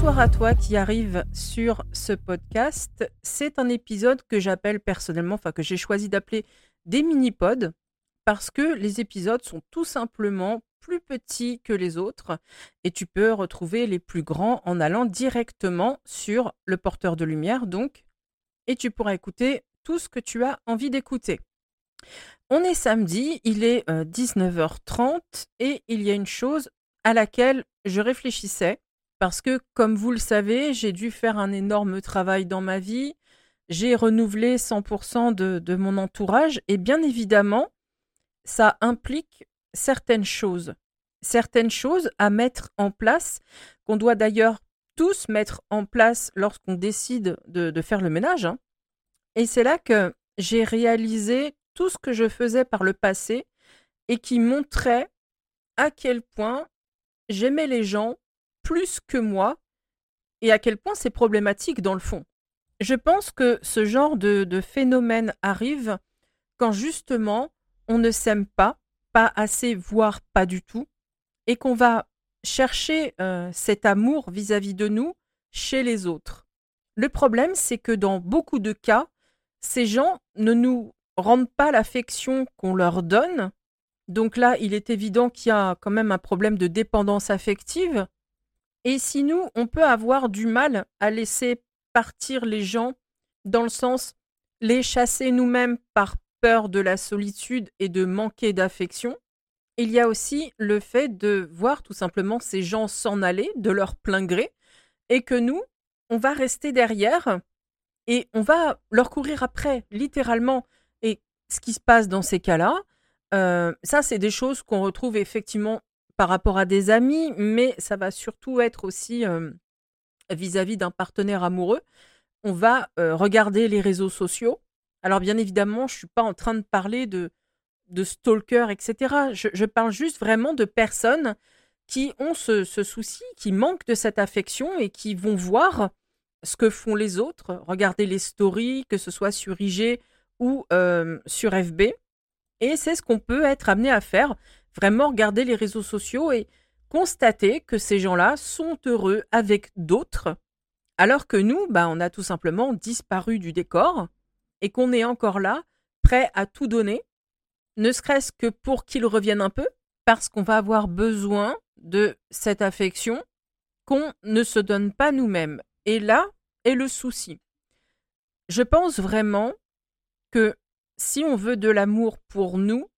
Bonsoir à toi qui arrive sur ce podcast. C'est un épisode que j'appelle personnellement, enfin que j'ai choisi d'appeler des mini-pods, parce que les épisodes sont tout simplement plus petits que les autres et tu peux retrouver les plus grands en allant directement sur le porteur de lumière, donc, et tu pourras écouter tout ce que tu as envie d'écouter. On est samedi, il est 19h30 euh, et il y a une chose à laquelle je réfléchissais parce que, comme vous le savez, j'ai dû faire un énorme travail dans ma vie. J'ai renouvelé 100% de, mon entourage et bien évidemment, ça implique certaines choses. Certaines choses à mettre en place, qu'on doit d'ailleurs tous mettre en place lorsqu'on décide de, faire le ménage. Hein. Et c'est là que j'ai réalisé tout ce que je faisais par le passé et qui montrait à quel point j'aimais les gens plus que moi et à quel point c'est problématique dans le fond. Je pense que ce genre de, phénomène arrive quand justement on ne s'aime pas, pas assez, voire pas du tout, et qu'on va chercher euh, cet amour vis-à-vis de nous chez les autres. Le problème, c'est que dans beaucoup de cas, ces gens ne nous rendent pas l'affection qu'on leur donne. Donc là, il est évident qu'il y a quand même un problème de dépendance affective. Et si nous, on peut avoir du mal à laisser partir les gens dans le sens les chasser nous-mêmes par peur de la solitude et de manquer d'affection, il y a aussi le fait de voir tout simplement ces gens s'en aller de leur plein gré et que nous, on va rester derrière et on va leur courir après, littéralement. Et ce qui se passe dans ces cas-là, euh, ça, c'est des choses qu'on retrouve effectivement par rapport à des amis, mais ça va surtout être aussi vis-à-vis d'un partenaire amoureux. On va regarder les réseaux sociaux. Alors bien évidemment, je ne suis pas en train de parler de, de stalker, etc. Je, parle juste vraiment de personnes qui ont ce, souci, qui manquent de cette affection et qui vont voir ce que font les autres, regarder les stories, que ce soit sur IG ou sur FB. Et c'est ce qu'on peut être amené à faire vraiment regarder les réseaux sociaux et constater que ces gens-là sont heureux avec d'autres, alors que nous, bah, on a tout simplement disparu du décor et qu'on est encore là, prêt à tout donner, ne serait-ce que pour qu'ils reviennent un peu, parce qu'on va avoir besoin de cette affection qu'on ne se donne pas nous-mêmes. Et là est le souci. Je pense vraiment que si on veut de l'amour pour nous,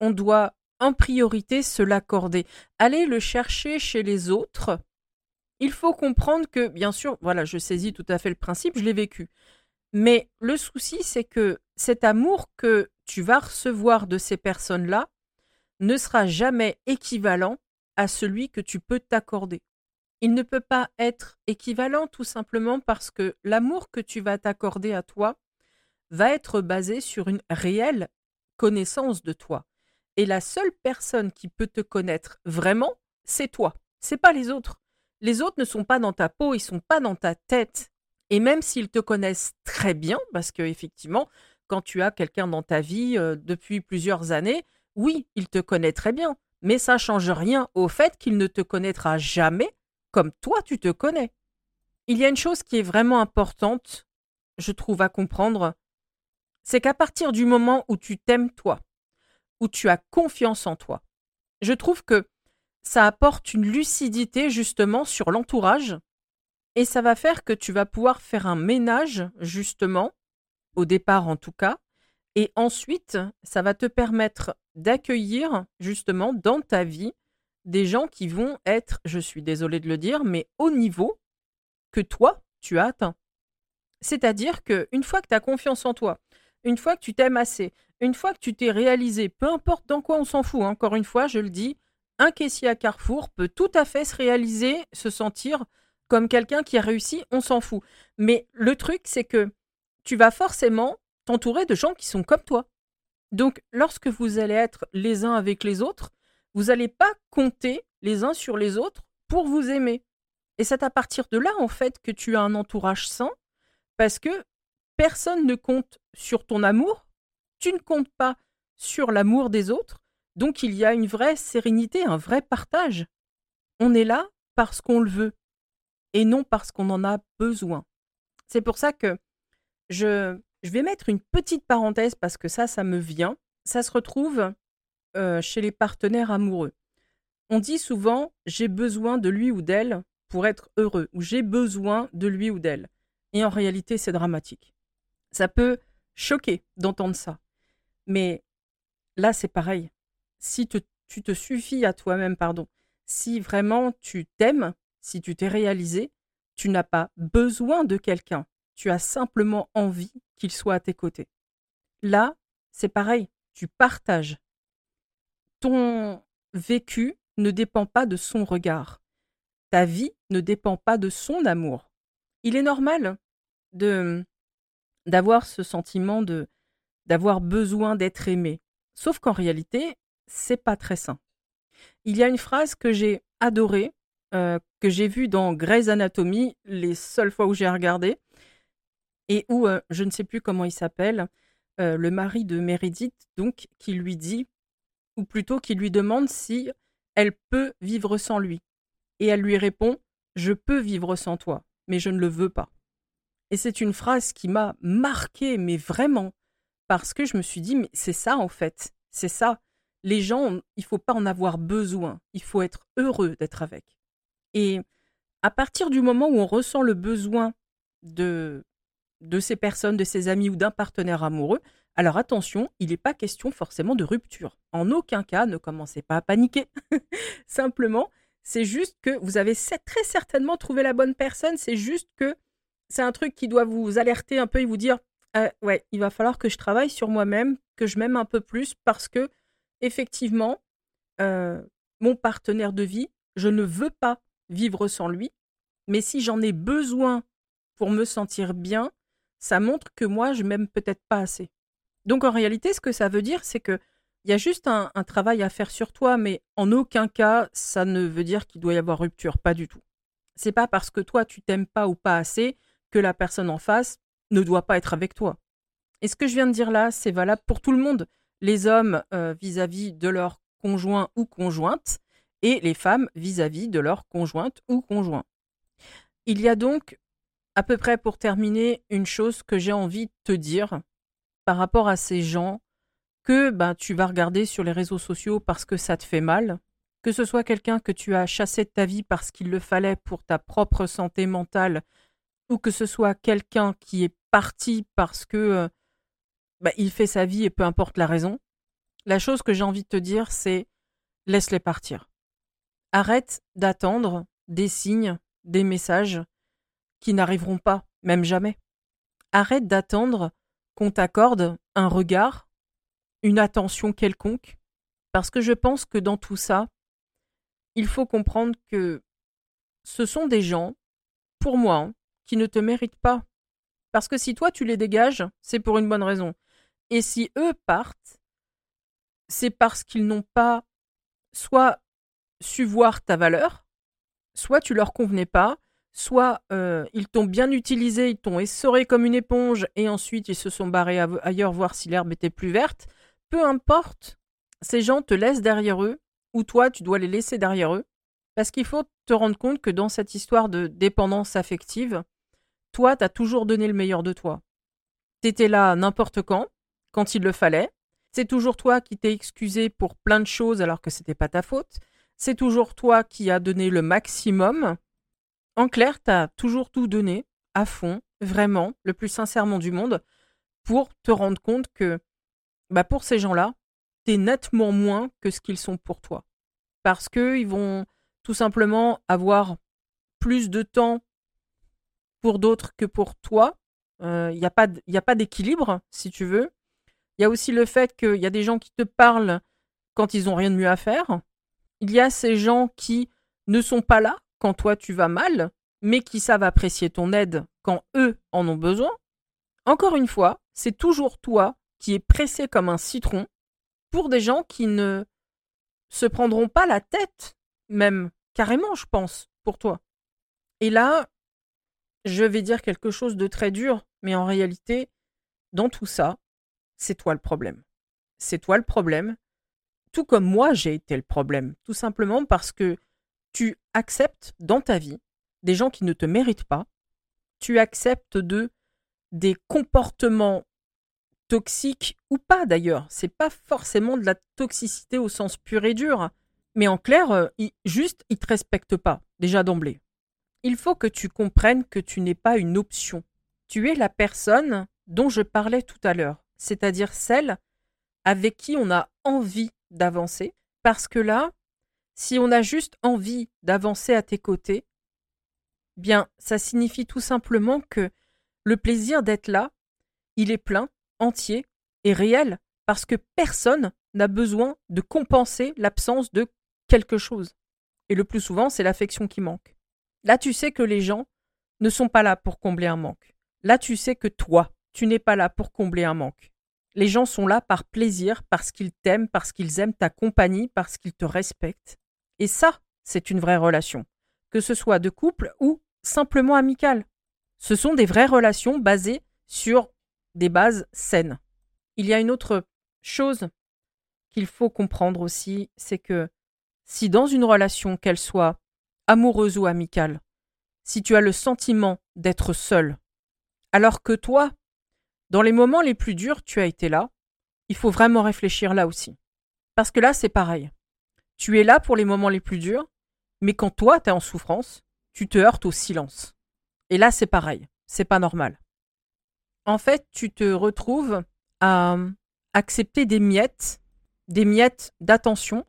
on doit en priorité se l'accorder. Aller le chercher chez les autres. Il faut comprendre que, bien sûr, voilà, je saisis tout à fait le principe, je l'ai vécu. Mais le souci, c'est que cet amour que tu vas recevoir de ces personnes-là ne sera jamais équivalent à celui que tu peux t'accorder. Il ne peut pas être équivalent tout simplement parce que l'amour que tu vas t'accorder à toi va être basé sur une réelle connaissance de toi. Et la seule personne qui peut te connaître vraiment, c'est toi. C'est pas les autres. Les autres ne sont pas dans ta peau, ils sont pas dans ta tête. Et même s'ils te connaissent très bien, parce que effectivement, quand tu as quelqu'un dans ta vie euh, depuis plusieurs années, oui, il te connaît très bien, mais ça change rien au fait qu'il ne te connaîtra jamais comme toi tu te connais. Il y a une chose qui est vraiment importante, je trouve, à comprendre, c'est qu'à partir du moment où tu t'aimes toi, où tu as confiance en toi. Je trouve que ça apporte une lucidité justement sur l'entourage et ça va faire que tu vas pouvoir faire un ménage justement, au départ en tout cas, et ensuite ça va te permettre d'accueillir justement dans ta vie des gens qui vont être, je suis désolée de le dire, mais au niveau que toi, tu as atteint. C'est-à-dire que une fois que tu as confiance en toi, une fois que tu t'aimes assez, une fois que tu t'es réalisé, peu importe dans quoi on s'en fout, hein, encore une fois, je le dis, un caissier à Carrefour peut tout à fait se réaliser, se sentir comme quelqu'un qui a réussi, on s'en fout. Mais le truc, c'est que tu vas forcément t'entourer de gens qui sont comme toi. Donc, lorsque vous allez être les uns avec les autres, vous n'allez pas compter les uns sur les autres pour vous aimer. Et c'est à partir de là, en fait, que tu as un entourage sain, parce que personne ne compte sur ton amour, tu ne comptes pas sur l'amour des autres, donc il y a une vraie sérénité, un vrai partage. On est là parce qu'on le veut. et non parce qu'on en a besoin. C'est pour ça que je, vais mettre une petite parenthèse parce que ça, ça me vient. Ça se retrouve euh, chez les partenaires amoureux. On dit souvent j'ai besoin de lui ou d'elle pour être heureux ou j'ai besoin de lui ou d'elle. Et en réalité, c'est dramatique. Ça peut choquer d'entendre ça. Mais là, c'est pareil. Si tu te suffis à toi-même, pardon, si vraiment tu t'aimes, si tu t'es réalisé, tu n'as pas besoin de quelqu'un. Tu as simplement envie qu'il soit à tes côtés. Là, c'est pareil. Tu partages. Ton vécu ne dépend pas de son regard. Ta vie ne dépend pas de son amour. Il est normal de d'avoir ce sentiment de d'avoir besoin d'être aimé. Sauf qu'en réalité, c'est pas très sain. Il y a une phrase que j'ai adorée, euh, que j'ai vue dans Grey's Anatomy, les seules fois où j'ai regardé, et où euh, je ne sais plus comment il s'appelle, euh, le mari de Meredith, donc, qui lui dit, ou plutôt qui lui demande si elle peut vivre sans lui. Et elle lui répond Je peux vivre sans toi, mais je ne le veux pas. Et c'est une phrase qui m'a marquée, mais vraiment, parce que je me suis dit Mais c'est ça en fait, c'est ça. Les gens, il faut pas en avoir besoin, il faut être heureux d'être avec. Et à partir du moment où on ressent le besoin de, de ces personnes, de ses amis ou d'un partenaire amoureux, alors attention, il n'est pas question forcément de rupture. En aucun cas, ne commencez pas à paniquer. Simplement, c'est juste que vous avez très certainement trouvé la bonne personne. C'est juste que c'est un truc qui doit vous alerter un peu et vous dire «Euh, ouais, il va falloir que je travaille sur moi-même, que je m'aime un peu plus parce que effectivement, euh, mon partenaire de vie, je ne veux pas vivre sans lui. Mais si j'en ai besoin pour me sentir bien, ça montre que moi, je m'aime peut-être pas assez. Donc en réalité, ce que ça veut dire, c'est que il y a juste un, travail à faire sur toi, mais en aucun cas, ça ne veut dire qu'il doit y avoir rupture, pas du tout. C'est pas parce que toi tu t'aimes pas ou pas assez que la personne en face ne doit pas être avec toi. Et ce que je viens de dire là, c'est valable pour tout le monde, les hommes euh, vis-à-vis de leur conjoint ou conjointe, et les femmes vis-à-vis de leur conjointe ou conjoint. Il y a donc, à peu près pour terminer, une chose que j'ai envie de te dire, par rapport à ces gens que ben, tu vas regarder sur les réseaux sociaux parce que ça te fait mal, que ce soit quelqu'un que tu as chassé de ta vie parce qu'il le fallait pour ta propre santé mentale, ou que ce soit quelqu'un qui est parti parce que euh, ben, il fait sa vie et peu importe la raison, la chose que j'ai envie de te dire, c'est laisse-les partir. Arrête d'attendre des signes, des messages qui n'arriveront pas, même jamais. Arrête d'attendre qu'on t'accorde un regard, une attention quelconque, parce que je pense que dans tout ça, il faut comprendre que ce sont des gens, pour moi, hein, qui ne te méritent pas. Parce que si toi tu les dégages, c'est pour une bonne raison. Et si eux partent, c'est parce qu'ils n'ont pas soit su voir ta valeur, soit tu leur convenais pas, soit euh, ils t'ont bien utilisé, ils t'ont essoré comme une éponge et ensuite ils se sont barrés ailleurs voir si l'herbe était plus verte. Peu importe, ces gens te laissent derrière eux ou toi tu dois les laisser derrière eux parce qu'il faut te rendre compte que dans cette histoire de dépendance affective, toi tu as toujours donné le meilleur de toi. T'étais là n'importe quand, quand il le fallait. C'est toujours toi qui t'es excusé pour plein de choses alors que c'était pas ta faute. C'est toujours toi qui as donné le maximum en clair, tu as toujours tout donné, à fond, vraiment, le plus sincèrement du monde, pour te rendre compte que, bah pour ces gens-là, tu es nettement moins que ce qu'ils sont pour toi. Parce qu'ils vont tout simplement avoir plus de temps pour d'autres que pour toi. Il euh, n'y a pas d'équilibre, si tu veux. Il y a aussi le fait qu'il y a des gens qui te parlent quand ils n'ont rien de mieux à faire. Il y a ces gens qui ne sont pas là quand toi tu vas mal, mais qui savent apprécier ton aide quand eux en ont besoin, encore une fois, c'est toujours toi qui es pressé comme un citron pour des gens qui ne se prendront pas la tête, même carrément, je pense, pour toi. Et là, je vais dire quelque chose de très dur, mais en réalité, dans tout ça, c'est toi le problème. C'est toi le problème, tout comme moi j'ai été le problème, tout simplement parce que tu acceptes dans ta vie des gens qui ne te méritent pas, tu acceptes de des comportements toxiques ou pas d'ailleurs. C'est pas forcément de la toxicité au sens pur et dur, mais en clair, euh, juste ils te respectent pas déjà d'emblée. Il faut que tu comprennes que tu n'es pas une option. Tu es la personne dont je parlais tout à l'heure, c'est-à-dire celle avec qui on a envie d'avancer, parce que là, si on a juste envie d'avancer à tes côtés, bien, ça signifie tout simplement que le plaisir d'être là, il est plein, entier et réel, parce que personne n'a besoin de compenser l'absence de quelque chose. Et le plus souvent, c'est l'affection qui manque. Là, tu sais que les gens ne sont pas là pour combler un manque. Là, tu sais que toi, tu n'es pas là pour combler un manque. Les gens sont là par plaisir, parce qu'ils t'aiment, parce qu'ils aiment ta compagnie, parce qu'ils te respectent. Et ça, c'est une vraie relation, que ce soit de couple ou simplement amicale. Ce sont des vraies relations basées sur des bases saines. Il y a une autre chose qu'il faut comprendre aussi, c'est que si dans une relation, qu'elle soit amoureuse ou amicale, si tu as le sentiment d'être seul, alors que toi, dans les moments les plus durs, tu as été là, il faut vraiment réfléchir là aussi. Parce que là, c'est pareil. Tu es là pour les moments les plus durs, mais quand toi, tu es en souffrance, tu te heurtes au silence. Et là, c'est pareil. C'est pas normal. En fait, tu te retrouves à accepter des miettes, des miettes d'attention,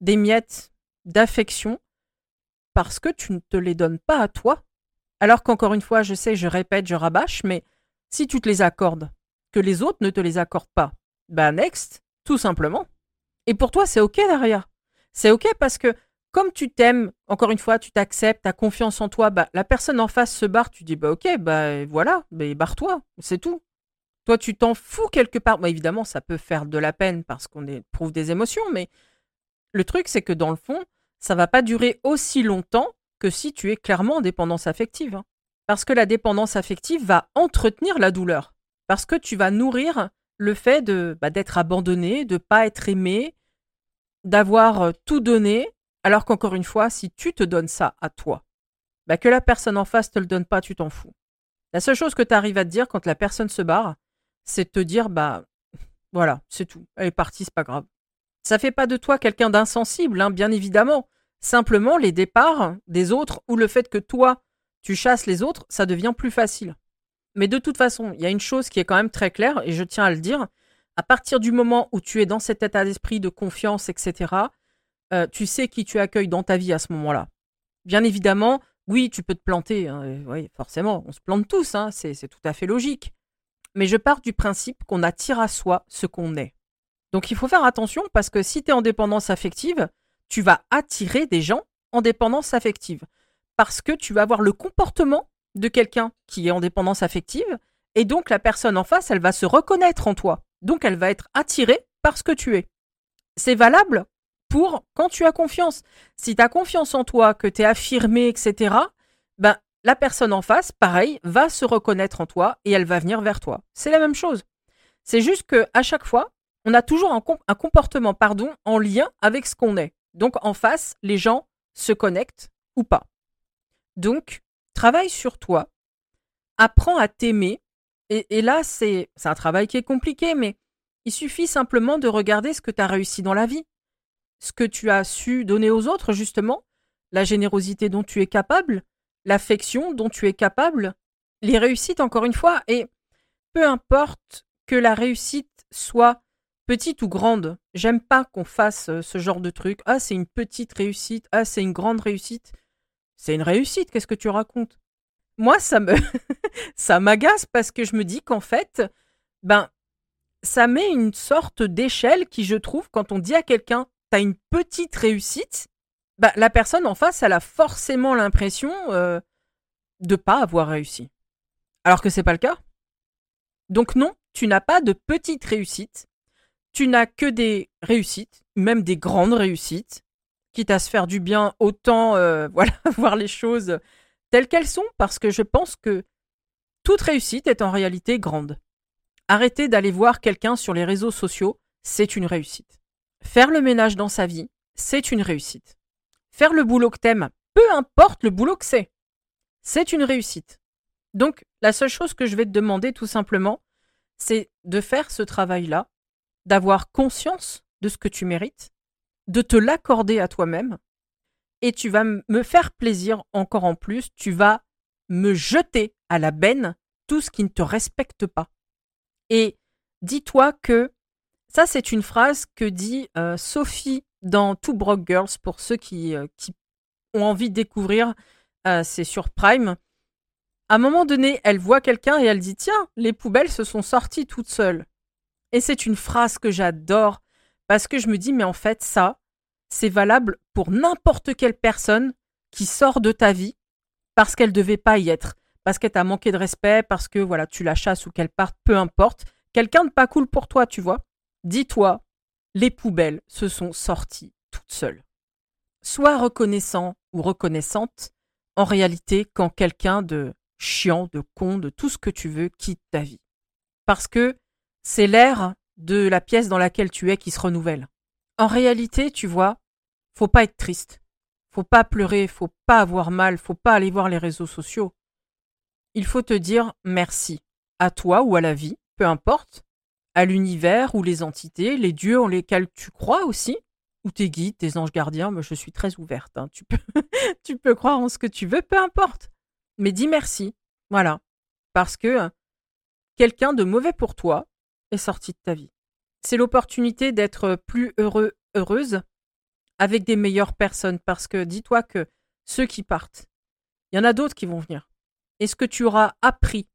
des miettes d'affection, parce que tu ne te les donnes pas à toi. Alors qu'encore une fois, je sais, je répète, je rabâche, mais si tu te les accordes, que les autres ne te les accordent pas, bah next, tout simplement. Et pour toi, c'est ok derrière. C'est ok parce que comme tu t'aimes, encore une fois, tu t'acceptes, tu as confiance en toi, bah, la personne en face se barre, tu dis bah ok, bah voilà, bah, barre-toi, c'est tout. Toi, tu t'en fous quelque part. Évidemment, ça peut faire de la peine parce qu'on éprouve des émotions, mais le truc, c'est que dans le fond, ça va pas durer aussi longtemps que si tu es clairement en dépendance affective. Hein. Parce que la dépendance affective va entretenir la douleur. Parce que tu vas nourrir le fait de bah, d'être abandonné, de pas être aimé, d'avoir euh, tout donné, alors qu'encore une fois, si tu te donnes ça à toi, bah que la personne en face te le donne pas, tu t'en fous. La seule chose que tu arrives à te dire quand la personne se barre, c'est de te dire bah voilà, c'est tout. Elle est partie, c'est pas grave. Ça fait pas de toi quelqu'un d'insensible, hein, bien évidemment. Simplement, les départs des autres ou le fait que toi, tu chasses les autres, ça devient plus facile. Mais de toute façon, il y a une chose qui est quand même très claire, et je tiens à le dire, à partir du moment où tu es dans cet état d'esprit de confiance, etc., euh, tu sais qui tu accueilles dans ta vie à ce moment-là. Bien évidemment, oui, tu peux te planter, hein, oui, forcément, on se plante tous, hein, c'est tout à fait logique. Mais je pars du principe qu'on attire à soi ce qu'on est. Donc il faut faire attention parce que si tu es en dépendance affective, tu vas attirer des gens en dépendance affective. Parce que tu vas avoir le comportement de quelqu'un qui est en dépendance affective, et donc la personne en face, elle va se reconnaître en toi. Donc elle va être attirée par ce que tu es. C'est valable pour quand tu as confiance. Si tu as confiance en toi, que tu es affirmé, etc., ben, la personne en face, pareil, va se reconnaître en toi et elle va venir vers toi. C'est la même chose. C'est juste que à chaque fois, on a toujours un, un comportement pardon, en lien avec ce qu'on est. Donc en face, les gens se connectent ou pas. Donc, travaille sur toi, apprends à t'aimer. Et, là, c'est un travail qui est compliqué, mais il suffit simplement de regarder ce que tu as réussi dans la vie, ce que tu as su donner aux autres, justement, la générosité dont tu es capable, l'affection dont tu es capable, les réussites, encore une fois, et peu importe que la réussite soit petite ou grande, j'aime pas qu'on fasse euh, ce genre de truc. Ah, c'est une petite réussite, ah, c'est une grande réussite. C'est une réussite, qu'est-ce que tu racontes? Moi, ça me, ça m'agace parce que je me dis qu'en fait, ben, ça met une sorte d'échelle qui, je trouve, quand on dit à quelqu'un, t'as une petite réussite, ben, la personne en face, elle a forcément l'impression euh, de pas avoir réussi. Alors que c'est pas le cas. Donc non, tu n'as pas de petite réussite. Tu n'as que des réussites, même des grandes réussites, quitte à se faire du bien, autant euh, voilà, voir les choses telles qu'elles sont parce que je pense que toute réussite est en réalité grande. Arrêter d'aller voir quelqu'un sur les réseaux sociaux, c'est une réussite. Faire le ménage dans sa vie, c'est une réussite. Faire le boulot que t'aimes, peu importe le boulot que c'est, c'est une réussite. Donc, la seule chose que je vais te demander tout simplement, c'est de faire ce travail-là, d'avoir conscience de ce que tu mérites, de te l'accorder à toi-même, et tu vas me faire plaisir encore en plus, tu vas me jeter à la benne tout ce qui ne te respecte pas. Et dis-toi que ça, c'est une phrase que dit euh, Sophie dans Two Broke Girls pour ceux qui, euh, qui ont envie de découvrir. Euh, c'est sur Prime. À un moment donné, elle voit quelqu'un et elle dit Tiens, les poubelles se sont sorties toutes seules. Et c'est une phrase que j'adore parce que je me dis Mais en fait, ça, c'est valable pour n'importe quelle personne qui sort de ta vie parce qu'elle ne devait pas y être, parce qu'elle t'a manqué de respect, parce que voilà, tu la chasses ou qu'elle parte, peu importe. Quelqu'un de pas cool pour toi, tu vois. Dis-toi, les poubelles se sont sorties toutes seules. Sois reconnaissant ou reconnaissante, en réalité, quand quelqu'un de chiant, de con, de tout ce que tu veux quitte ta vie. Parce que c'est l'air de la pièce dans laquelle tu es qui se renouvelle. En réalité, tu vois, faut pas être triste. Faut pas pleurer, faut pas avoir mal, faut pas aller voir les réseaux sociaux. Il faut te dire merci à toi ou à la vie, peu importe, à l'univers ou les entités, les dieux en lesquels tu crois aussi, ou tes guides, tes anges gardiens, mais je suis très ouverte. Hein. Tu, peux, tu peux croire en ce que tu veux, peu importe. Mais dis merci. Voilà. Parce que quelqu'un de mauvais pour toi est sorti de ta vie. C'est l'opportunité d'être plus heureux, heureuse avec des meilleures personnes. Parce que dis-toi que ceux qui partent, il y en a d'autres qui vont venir. Et ce que tu auras appris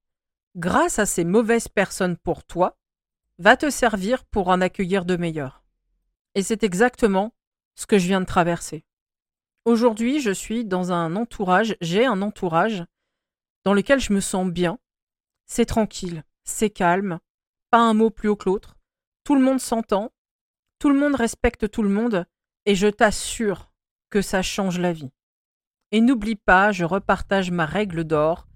grâce à ces mauvaises personnes pour toi, va te servir pour en accueillir de meilleurs. Et c'est exactement ce que je viens de traverser. Aujourd'hui, je suis dans un entourage, j'ai un entourage dans lequel je me sens bien. C'est tranquille, c'est calme, pas un mot plus haut que l'autre. Tout le monde s'entend, tout le monde respecte tout le monde, et je t'assure que ça change la vie. Et n'oublie pas, je repartage ma règle d'or,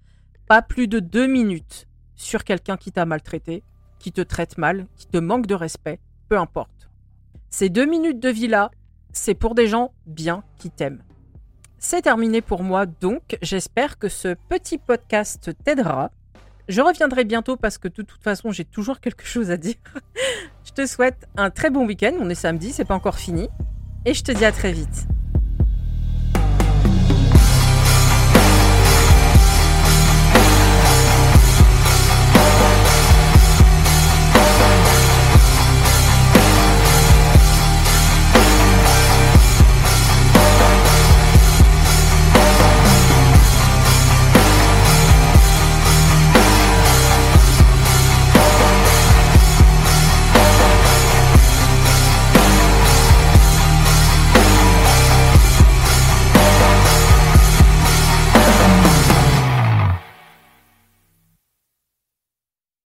pas plus de deux minutes sur quelqu'un qui t'a maltraité, qui te traite mal, qui te manque de respect, peu importe. Ces deux minutes de vie-là, c'est pour des gens bien qui t'aiment. C'est terminé pour moi, donc j'espère que ce petit podcast t'aidera. Je reviendrai bientôt parce que de toute façon j'ai toujours quelque chose à dire. je te souhaite un très bon week-end, on est samedi, c'est pas encore fini, et je te dis à très vite.